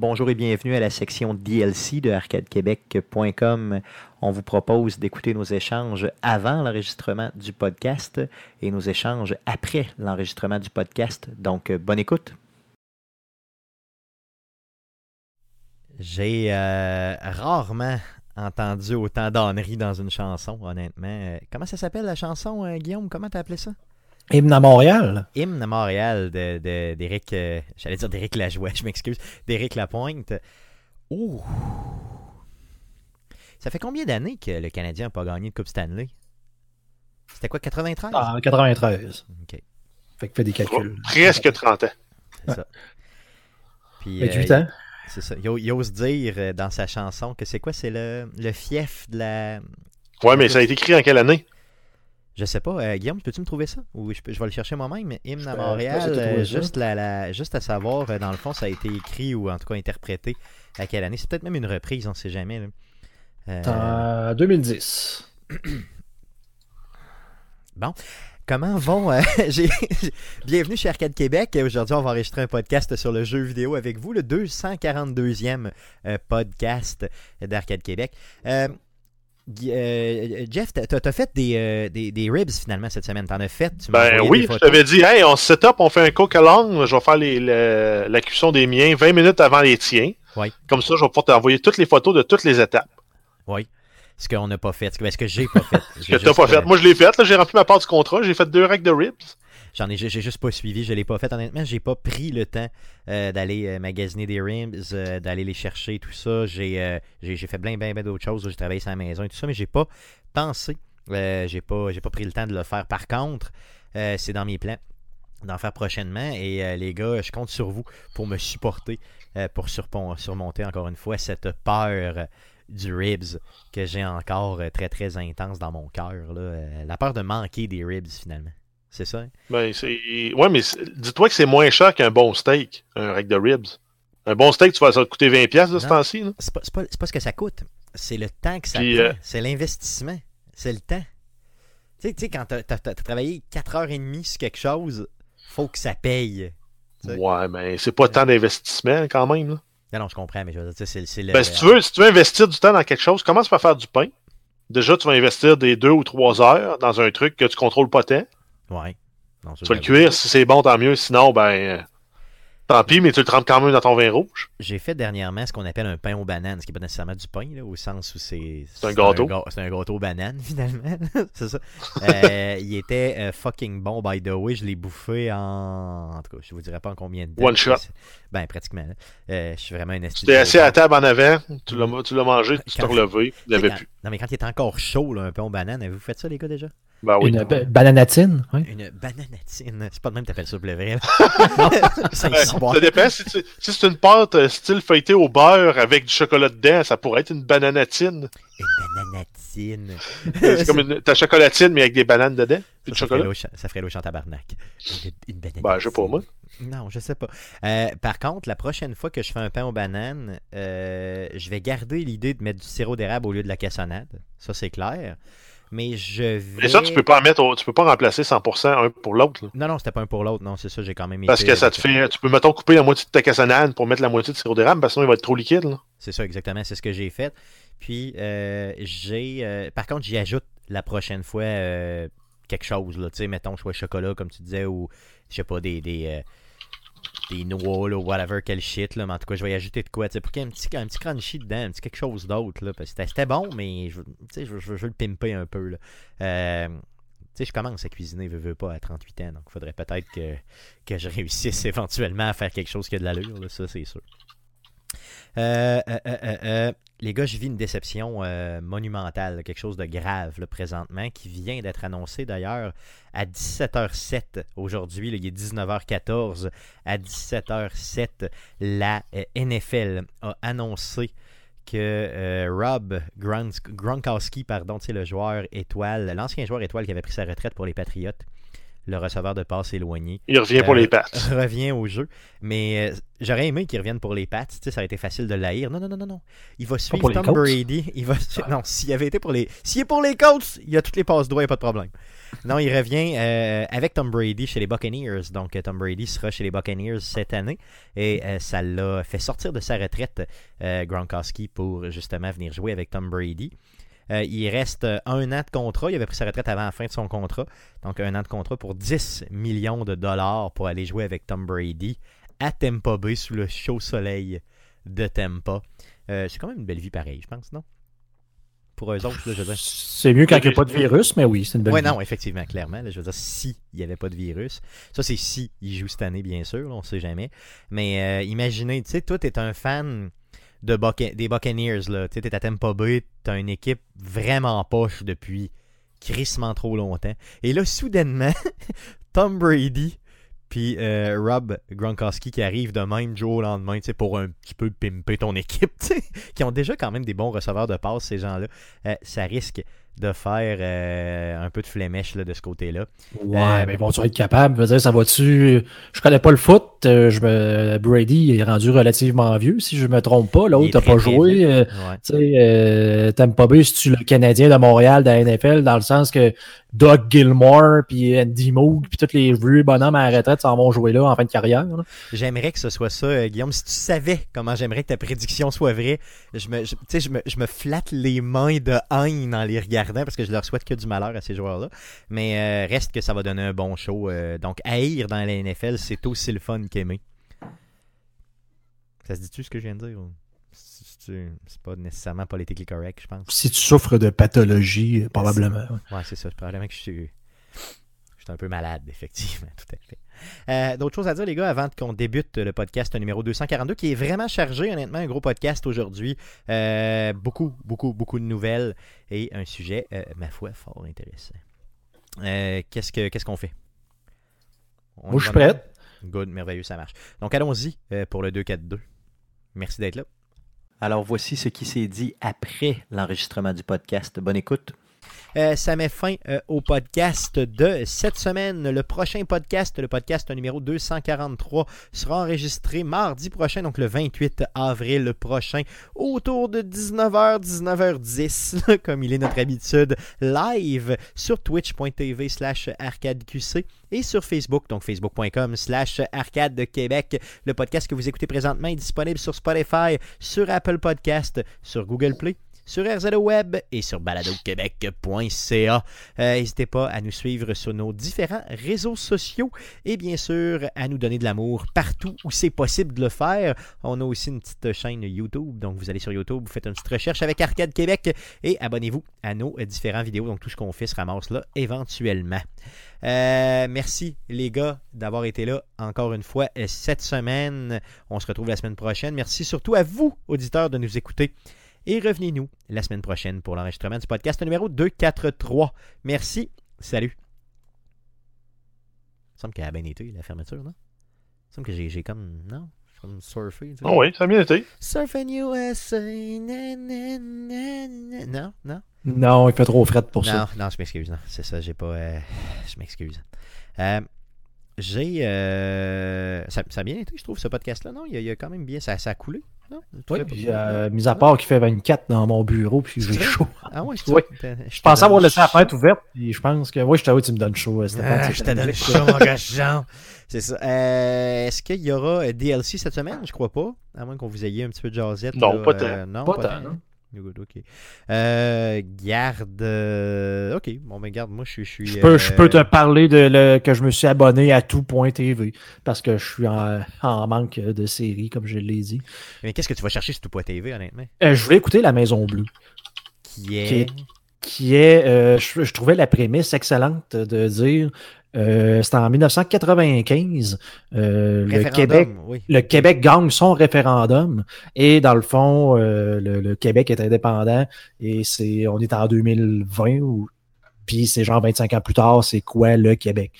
Bonjour et bienvenue à la section DLC de arcadequebec.com. On vous propose d'écouter nos échanges avant l'enregistrement du podcast et nos échanges après l'enregistrement du podcast. Donc, bonne écoute. J'ai euh, rarement entendu autant d'âneries dans une chanson, honnêtement. Euh, comment ça s'appelle la chanson, euh, Guillaume? Comment t'as appelé ça? Hymne à Montréal. Hymne à Montréal d'Éric, de, j'allais dire d'Éric Lajoie, je m'excuse, d'Éric Lapointe. Ouh! Ça fait combien d'années que le Canadien n'a pas gagné de Coupe Stanley? C'était quoi, 93? Ah, 93. OK. Fait que fais des calculs. Presque 30 ans. C'est ça. Puis, 28 ans. C'est ça. Il ose dire dans sa chanson que c'est quoi? C'est le, le fief de la. Ouais, mais ça a été écrit en quelle année? Je sais pas. Euh, Guillaume, peux-tu me trouver ça? Ou je, je vais le chercher moi-même. Hymne à Montréal, euh, juste, la, la, juste à savoir, euh, dans le fond, ça a été écrit ou en tout cas interprété à quelle année? C'est peut-être même une reprise, on ne sait jamais. Là. 2010. bon. Comment vont. Bienvenue chez Arcade Québec. Aujourd'hui, on va enregistrer un podcast sur le jeu vidéo avec vous, le 242e podcast d'Arcade Québec. Euh, Jeff, t'as fait des, des, des, ribs finalement cette semaine. T'en as fait? Tu ben oui, je t'avais dit, hey, on set up, on fait un cook along. Je vais faire les, la cuisson des miens 20 minutes avant les tiens. Oui. Comme ça, je vais pouvoir t'envoyer toutes les photos de toutes les étapes. Oui. Ce qu'on n'a pas fait. Ce que j'ai pas fait? Ce que t'as pas fait. Moi, je l'ai fait. J'ai rempli ma part du contrat. J'ai fait deux racks de ribs. J'en ai, j'ai juste pas suivi, je l'ai pas fait. Honnêtement, j'ai pas pris le temps euh, d'aller euh, magasiner des ribs, euh, d'aller les chercher, tout ça. J'ai, j'ai, fait plein, plein, plein d'autres choses. J'ai travaillé sur la maison et tout ça, mais j'ai pas pensé. j'ai pas, j'ai pas pris le temps de le faire. Par contre, c'est dans mes plans d'en faire prochainement. Et les gars, je compte sur vous pour me supporter, pour surmonter encore une fois cette peur du ribs que j'ai encore très très intense dans mon cœur. la peur de manquer des ribs finalement. C'est ça? Ben, c'est... Ouais, mais dis-toi que c'est moins cher qu'un bon steak, un rack de ribs. Un bon steak, tu vas ça te coûter 20$ de ce temps-ci. C'est pas, pas, pas, ce que ça coûte. C'est le temps que ça Puis, prend. Euh, c'est l'investissement. C'est le temps. Tu sais, quand t'as, as, travaillé 4h30 sur quelque chose, faut que ça paye. Ouais, mais c'est pas tant d'investissement quand même. Là. Non, non, je comprends, mais je veux dire, c'est, c'est le. Ben, si tu, veux, si tu veux investir du temps dans quelque chose, commence par faire du pain? Déjà, tu vas investir des 2 ou 3 heures dans un truc que tu contrôles pas tant. Ouais. Non, tu vas le cuire, si c'est bon, tant mieux. Sinon, ben. Euh, tant pis, mais tu le trempes quand même dans ton vin rouge. J'ai fait dernièrement ce qu'on appelle un pain aux bananes, ce qui n'est pas nécessairement du pain, là, au sens où c'est. C'est un gâteau. C'est un, gâteau aux bananes, finalement. c'est ça. Euh, il était euh, fucking bon, by the way. Je l'ai bouffé en. En tout cas, je vous dirai pas en combien de temps. One shot. Ben, pratiquement. je suis vraiment un Tu t'es assis à la table en avant, tu l'as mangé, tu t'es relevé, il l'avais plus. Non, mais quand il était encore chaud, là, un pain aux bananes, avez-vous fait ça, les gars, déjà? Ben oui. Une bananatine. Oui. Une bananatine. C'est pas de même que t'appelles ça le vrai. ça, dépend. Si, si c'est une pâte euh, style feuilleté au beurre avec du chocolat dedans, ça pourrait être une bananatine. Une bananatine. c'est comme une, ta chocolatine, mais avec des bananes dedans? Ça, ça, ferait ça ferait l'eau tabarnak. Une, une bananatine. Ben, je sais pas, moi. Non, je sais pas. Euh, par contre, la prochaine fois que je fais un pain aux bananes, euh, je vais garder l'idée de mettre du sirop d'érable au lieu de la cassonade. Ça, c'est clair mais je vais. Mais ça, tu peux pas mettre, tu peux pas remplacer 100% un pour l'autre. Non, non, c'était pas un pour l'autre, non, c'est ça, j'ai quand même. Parce que ça te fait, tu peux mettons couper la moitié de ta cassonade pour mettre la moitié de sirop d'érable, parce que sinon il va être trop liquide. C'est ça, exactement, c'est ce que j'ai fait. Puis euh, j'ai, euh, par contre, j'y ajoute la prochaine fois euh, quelque chose là, tu sais, mettons soit chocolat comme tu disais ou je sais pas des, des des noix, ou whatever, quel shit, là, mais en tout cas, je vais y ajouter de quoi, tu sais, pour qu'il y ait un petit, un petit crunchy dedans, un petit quelque chose d'autre, là, parce que c'était bon, mais je, je, je, je veux le pimper un peu, là. Euh, tu sais, je commence à cuisiner, je veux pas, à 38 ans, donc il faudrait peut-être que, que je réussisse éventuellement à faire quelque chose qui a de l'allure, là, ça, c'est sûr. Euh, euh, euh, les gars, je vis une déception monumentale, quelque chose de grave là, présentement, qui vient d'être annoncé d'ailleurs à 17h07 aujourd'hui. Il est 19h14. À 17h07, la NFL a annoncé que Rob Gronkowski, pardon, le joueur étoile, l'ancien joueur étoile qui avait pris sa retraite pour les Patriotes, le receveur de passe éloigné. Il revient pour Euh, les pattes. revient au jeu. Mais euh, j'aurais aimé qu'il revienne pour les Pats. Tu sais, ça aurait été facile de l'haïr. Non, non, non, non, non. Il va suivre pour les Tom? Brady. Il va... Non, s'il avait été pour les. S'il est pour les Colts, il a toutes les passes droits, il n'y a pas de problème. Non, il revient euh, avec Tom Brady chez les Buccaneers. Donc, euh, Tom Brady sera chez les Buccaneers cette année. Et euh, ça l'a fait sortir de sa retraite, euh, Gronkowski, pour justement venir jouer avec Tom Brady. Euh, il reste euh, un an de contrat. Il avait pris sa retraite avant la fin de son contrat. Donc, un an de contrat pour 10 millions de dollars pour aller jouer avec Tom Brady à Tampa Bay sous le chaud soleil de Tampa. Euh, c'est quand même une belle vie pareille, je pense, non? Pour eux autres, là, je veux dire. C'est mieux quand il n'y a pas de virus, mais oui, c'est une belle Oui, vie. non, effectivement, clairement. là, je veux dire, si il n'y avait pas de virus. Ça, c'est si il joue cette année, bien sûr, là, on ne sait jamais. Mais euh, imaginez, tu sais, toi, tu es un fan des Buccaneers. Tu sais, à Tampa Bay, tu as une équipe vraiment poche depuis crissement trop longtemps. Et là, soudainement, Tom Brady puis euh, Rob Gronkowski qui arrive de même jour au lendemain, pour un petit peu pimper ton équipe, qui ont déjà quand même des bons receveurs de passe, ces gens-là. Euh, ça risque de faire euh, un peu de flémèche là, de ce côté-là. Ouais, Euh, mais vont-tu être capables? Je veux dire, ça va-tu. Je connais pas le foot. euh, Je me... Brady est rendu relativement vieux, si je me trompe pas. L'autre n'a pas joué. euh, Ouais. Tu sais, euh, Tampa Bay, c'est-tu le Canadien de Montréal de la NFL, dans le sens que Doug Gilmore, puis Andy Moog, puis tous les vieux bonhommes à la retraite s'en vont jouer là en fin de carrière. J'aimerais que ce soit ça, euh, Guillaume. Si tu savais comment j'aimerais que ta prédiction soit vraie, je me, tu je me, je me flatte les mains de haine en les regardant parce que je leur souhaite que du malheur à ces joueurs-là. Mais euh, reste que ça va donner un bon show. euh, donc, haïr dans la NFL, c'est aussi le fun qu'aimer. Ça se dit-tu ce que je viens de dire? ou C'est pas nécessairement politiquement correct, je pense? Si tu souffres de pathologie, euh, probablement. Ouais, c'est ça. Probablement que je suis. Je suis un peu malade, effectivement, tout à fait. Euh, D'autres choses à dire, les gars, avant qu'on débute le podcast numéro 242, qui est vraiment chargé, honnêtement, un gros podcast aujourd'hui. Euh, beaucoup, beaucoup, beaucoup de nouvelles et un sujet, euh, ma foi, fort intéressant. Euh, Qu'est-ce que- qu'est-ce qu'on fait? On Moi, je suis prête. Good, merveilleux, ça marche. Donc, allons-y pour le 2-4-2. Merci d'être là. Alors voici ce qui s'est dit après l'enregistrement du podcast. Bonne écoute. Euh, ça met fin euh, au podcast de cette semaine. Le prochain podcast, le podcast numéro 243, sera enregistré mardi prochain, donc le 28 avril prochain, autour de 19h, 19h10, comme il est notre habitude, live sur twitch.tv slash arcadeqc et sur Facebook, donc facebook.com slash arcade Québec. Le podcast que vous écoutez présentement est disponible sur Spotify, sur Apple Podcast, sur Google Play, sur RZO Web et sur baladoquebec.ca. Euh, N'hésitez pas à nous suivre sur nos différents réseaux sociaux et bien sûr à nous donner de l'amour partout où c'est possible de le faire. On a aussi une petite chaîne YouTube, donc vous allez sur YouTube, vous faites une petite recherche avec Arcade Québec et abonnez-vous à nos différentes vidéos. Donc tout ce qu'on fait se ramasse là éventuellement. Euh, merci les gars d'avoir été là encore une fois euh, cette semaine. On se retrouve la semaine prochaine. Merci surtout à vous, auditeurs, de nous écouter. Et revenez-nous la semaine prochaine pour l'enregistrement du podcast numéro 243. Merci. Salut. Il me semble qu'elle a bien été, la fermeture, non? Il me semble que j'ai j'ai comme. Non? Comme surfé. tu sais. Ah oui, ça a bien été. Surfing USA. na, na, na, na. Non? Non? Non, il fait trop fret pour non, ça. non, je m'excuse. Non, c'est ça, j'ai pas. euh, je m'excuse. Euh, j'ai. euh, ça, ça a bien été, je trouve, ce podcast-là, non? Il y a, il y a quand même bien. Ça, ça a coulé, non? Tu Oui, puis, euh, mis à part qu'il fait 24 dans mon bureau, puis j'ai chaud. Ah ouais, je Oui. Je pensais avoir laissé la fenêtre ouverte, puis je pense que. Oui, je t'avoue, tu me donnes chaud. euh, Stéphane, Ah, c'est je te donne chaud, mon cochon. C'est ça. Euh, Est-ce qu'il y aura DLC cette semaine? Je crois pas. À moins qu'on vous ayez un petit peu de jazzette. Non, là, pas tant. euh, non, Pas pas, tant, Good, ok. Euh, garde. euh, ok, bon, mais garde, moi, je suis. Je, suis, Je peux, je euh, peux te parler de le, que je me suis abonné à tout.tv parce que je suis en, en manque de séries, comme je l'ai dit. Mais qu'est-ce que tu vas chercher sur tout TV, honnêtement? Je voulais écouter La Maison Bleue, Qui est? Qui est- qui est, je, je trouvais la prémisse excellente de dire, euh, c'était en 1995, euh, le Québec Oui. le Québec gagne son référendum et dans le fond, euh, le, le Québec est indépendant et c'est on est en 2020 ou puis c'est genre 25 ans plus tard, c'est quoi le Québec?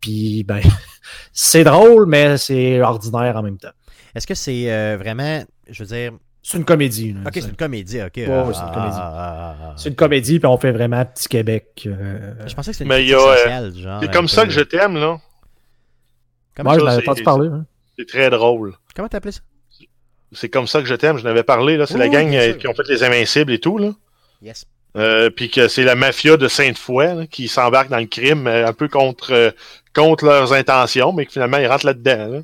Puis ben c'est drôle, mais c'est ordinaire en même temps. Est-ce que c'est euh, vraiment. Je veux dire. C'est une comédie. là. Ok, c'est une comédie, ok. Ouais, Ah, c'est une ah, comédie. ah, ah, ah. C'est une comédie, puis on fait vraiment Petit Québec. euh, Je pensais que c'était une euh, sociale, du genre. C'est comme ça peu- que je t'aime, là. Comment, Moi, je ça, n'avais c'est- pas entendu parler. hein. C'est très drôle. comment t'appelais ça? C'est comme ça que je t'aime. Je n'avais parlé, là. C'est Oui, la gang euh, qui ont fait les Invincibles et tout, là. Yes. Euh, puis que c'est la mafia de Sainte-Foy là, qui s'embarque dans le crime euh, un peu contre, euh, contre leurs intentions, mais que finalement ils rentrent là-dedans. là.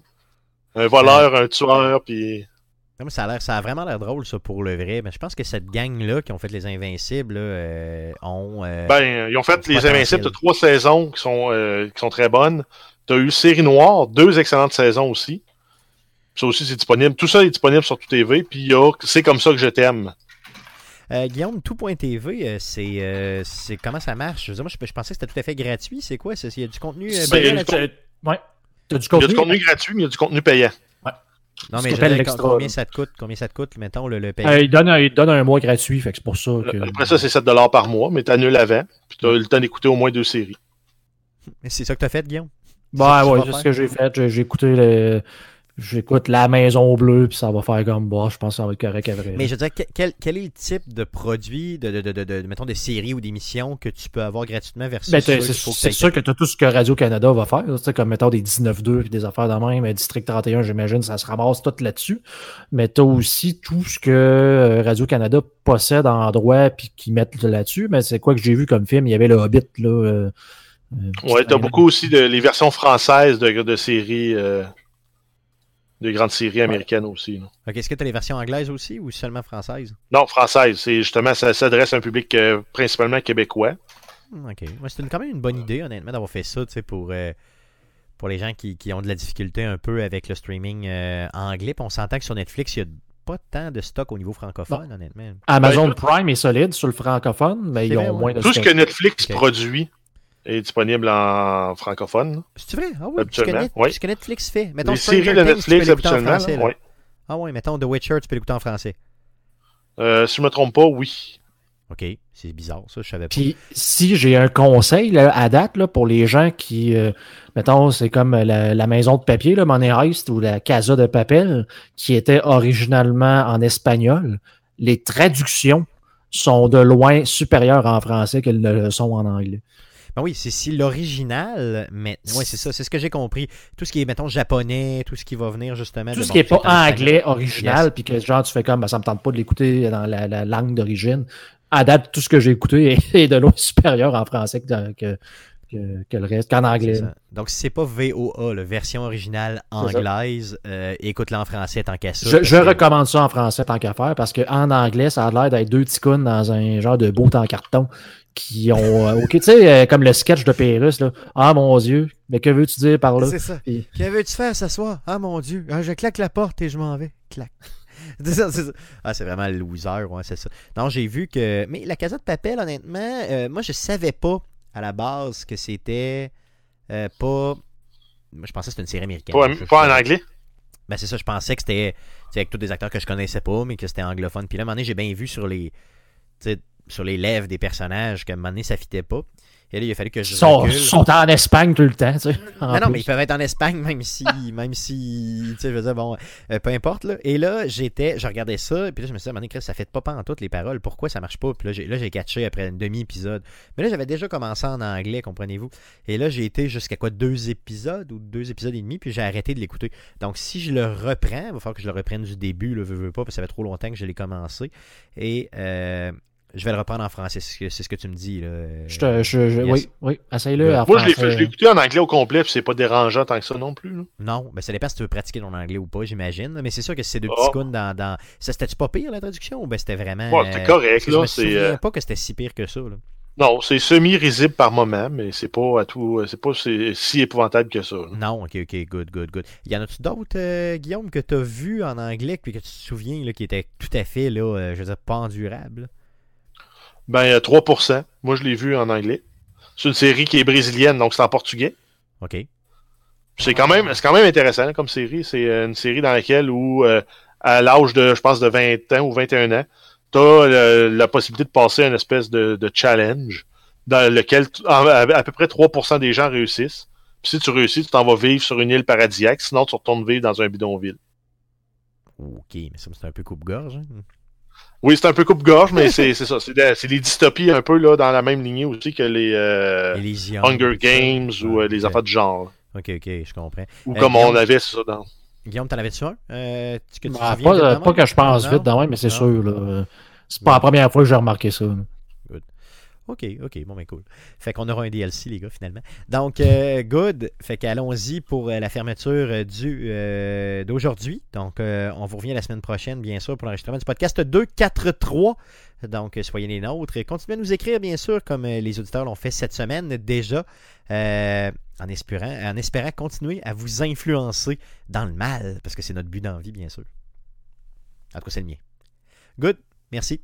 Un voleur, un tueur, puis Non, mais ça, a l'air, ça a vraiment l'air drôle, ça, pour le vrai. Mais je pense que cette gang-là qui ont fait les Invincibles là, euh, ont. euh, ben ils ont fait les. Invincibles de trois saisons qui sont euh, qui sont très bonnes. T'as eu Série Noire, deux excellentes saisons aussi. Ça aussi c'est disponible. Tout ça est disponible sur tout TV. Puis il y a c'est comme ça que je t'aime. euh, Guillaume, tout.tv, euh, c'est, euh, c'est comment ça marche? Je, veux dire, moi, je, je pensais que c'était tout à fait gratuit. C'est quoi? ça? Il y a du contenu. payant Ouais. Il y a du contenu gratuit, mais il y a du contenu payant. Non, mais l'extra, combien ça te coûte? Combien ça te coûte, mettons, le, le? Euh, il, donne un, il donne un mois gratuit, fait que c'est pour ça que. Après ça, c'est 7 par mois, mais t'annules avant. Puis t'as le temps d'écouter au moins deux séries. Mais C'est ça que t'as fait, Guillaume? Bah ouais, c'est ce que j'ai fait. J'ai- J'ai écouté le. J'écoute La Maison Bleue, puis ça va faire comme bah, je pense que ça va être correct après. Mais je veux dire, que- quel, quel est le type de produit, de, de, de, de, de- mettons, de série ou d'émission que tu peux avoir gratuitement versus Ben, c'est sûr que tu as tout ce que Radio-Canada va faire, tu sais, comme mettons des 19-2 et des affaires de même, euh, District 31, j'imagine, ça se ramasse tout là-dessus. Mais tu as aussi tout ce que euh, Radio-Canada possède en droit puis qu'ils mettent là-dessus. Mais c'est quoi que j'ai vu comme film? Il y avait le Hobbit, là. euh, euh, Ouais, t'as beaucoup aussi de les versions françaises de, de séries, euh, de grandes séries américaines aussi. là. Ok, Est-ce que tu as les versions anglaises aussi ou seulement françaises? Non, françaises, c'est justement, ça s'adresse à un public euh, principalement québécois. Hmm, Ok. Ouais, c'est quand même une bonne idée, honnêtement, d'avoir fait ça, tu sais, pour, euh, pour les gens qui, qui ont de la difficulté un peu avec le streaming euh, anglais. Puis on s'entend que sur Netflix, il n'y a pas tant de stock au niveau francophone, honnêtement. Amazon Ben, Prime est solide sur le francophone, mais ils ont vrai, ouais. moins de Tout ce que Netflix produit est disponible en francophone. C'est vrai? Ah oui, ce que, Habituellement, Net- oui. ce que Netflix fait. Mettons Les Stranger séries de Netflix, en habituellement. français, là, là. ouais. Ah oui, mettons The Witcher, tu peux l'écouter en français. Euh, si je me trompe pas, oui. Ok, c'est bizarre, ça, je savais pas. Puis si j'ai un conseil là, à date là, pour les gens qui, euh, mettons, c'est comme la, la maison de papier, là, Money Heist ou la Casa de Papel, qui était originalement en espagnol, les traductions sont de loin supérieures en français qu'elles ne le sont en anglais. Ben oui, c'est si l'original, mais ouais, c'est ça, c'est ce que j'ai compris. Tout ce qui est, mettons, japonais, tout ce qui va venir justement. Tout de- ce bon, qui n'est pas anglais original, Yes. puis que genre tu fais comme, ben, ça me tente pas de l'écouter dans la, la langue d'origine. À date, tout ce que j'ai écouté est, est de loin supérieur en français que, que, que, que le reste, qu'en anglais. Donc, si c'est pas VOA, la version originale anglaise, euh, écoute-la en français tant qu'à ça. Je, parce je que- recommande ça en français tant qu'à faire parce qu'en anglais, ça a l'air d'être deux cons dans un genre de beau en carton qui ont. euh, ok, tu sais, euh, comme le sketch de Pérus, là. Ah mon Dieu, mais que veux-tu dire par là? C'est ça. Puis- Que veux-tu faire ce soir? Ah mon Dieu, Ah, je claque la porte et je m'en vais. Clac. Ça, ça. Ah, c'est vraiment le loser, ouais, c'est ça. Non, j'ai vu que. Mais la Casa de Papel, honnêtement, euh, moi, je savais pas à la base que c'était euh, pas. Moi, je pensais que c'était une série américaine. Pas, Je- pas je- en anglais? Ben, c'est ça, je pensais que c'était avec tous des acteurs que je connaissais pas, mais que c'était anglophone. Puis là, à un moment donné, j'ai bien vu sur les. sur les lèvres des personnages qu'à un moment donné, ça fitait pas. Et là, il a fallu que je Ils sont, en Espagne tout le temps, tu sais. Non, non, mais ils peuvent être en Espagne, même si, même si, tu sais, je veux dire, bon, euh, peu importe, là. Et là, j'étais, je regardais ça, et puis là, je me suis dit, Chris, ça fait pas en toutes les paroles, pourquoi ça marche pas? Puis là, j'ai, là, j'ai catché après un demi-épisode. Mais là, j'avais déjà commencé en anglais, comprenez-vous? Et là, j'ai été jusqu'à quoi, deux épisodes ou deux épisodes et demi, puis j'ai arrêté de l'écouter. Donc, si je le reprends, il va falloir que je le reprenne du début, le veux, veux pas, parce que ça fait trop longtemps que je l'ai commencé. Et, euh, je vais le reprendre en français, c'est ce que, tu me dis, là. Je te, je, je- Yes. Oui, oui, essaye-le en Moi, je l'ai français. fait- je l'ai écouté en anglais au complet, puis c'est pas dérangeant tant que ça non plus. là. Non, mais ça dépend si tu veux pratiquer ton anglais ou pas, j'imagine. Mais c'est sûr que c'est deux petits counes dans, dans... Ça, c'était-tu pas pire, la traduction? Ou ben c'était vraiment... Ouais, c'était euh, correct, que là, Je me c'est, souviens euh, pas que c'était si pire que ça, là. Non, c'est semi-risible par moment, mais c'est pas à tout. C'est pas si épouvantable que ça. là. Non, ok, ok, good, good, good. Y en a-tu d'autres, euh, Guillaume, que t'as vu en anglais puis que tu te souviens, là, qui étaient tout à fait, là, euh, je veux dire, pas endurables? Ben, euh, 3%. Moi, je l'ai vu en anglais. C'est une série qui est brésilienne, donc c'est en portugais. Ok. C'est quand même, c'est quand même intéressant comme série. C'est euh, une série dans laquelle, où, euh, à l'âge de, je pense, de 20 ans ou 21 ans, tu as la possibilité de passer à une espèce de, de challenge dans lequel à, à peu près 3% des gens réussissent. Puis si tu réussis, tu t'en vas vivre sur une île paradisiaque, sinon tu retournes vivre dans un bidonville. Ok, mais ça, c'est un peu coupe-gorge. hein. Oui, c'est un peu coupe-gorge, mais c'est c'est ça. C'est des, dystopies un peu là, dans la même lignée aussi que les euh, Hunger. Games ou euh, les affaires du genre. Ok, ok, je comprends. Ou Euh, comme Guillaume- on avait c'est ça dans. Guillaume, t'en avais-tu un? Euh, que tu Bah, pas, que je pense Non? vite dans mais c'est sûr. C'est pas la première fois que j'ai remarqué ça. là. Ok, ok, bon, ben cool. Fait qu'on aura un DLC, les gars, finalement. Donc, euh, good. Fait qu'allons-y pour euh, la fermeture euh, du euh, d'aujourd'hui. Donc, euh, on vous revient la semaine prochaine, bien sûr, pour l'enregistrement du podcast 243. Donc, soyez les nôtres. Et continuez à nous écrire, bien sûr, comme les auditeurs l'ont fait cette semaine déjà, en, espérant, en espérant continuer à vous influencer dans le mal, parce que c'est notre but dans la vie, bien sûr. En tout cas, c'est le mien. Good. Merci.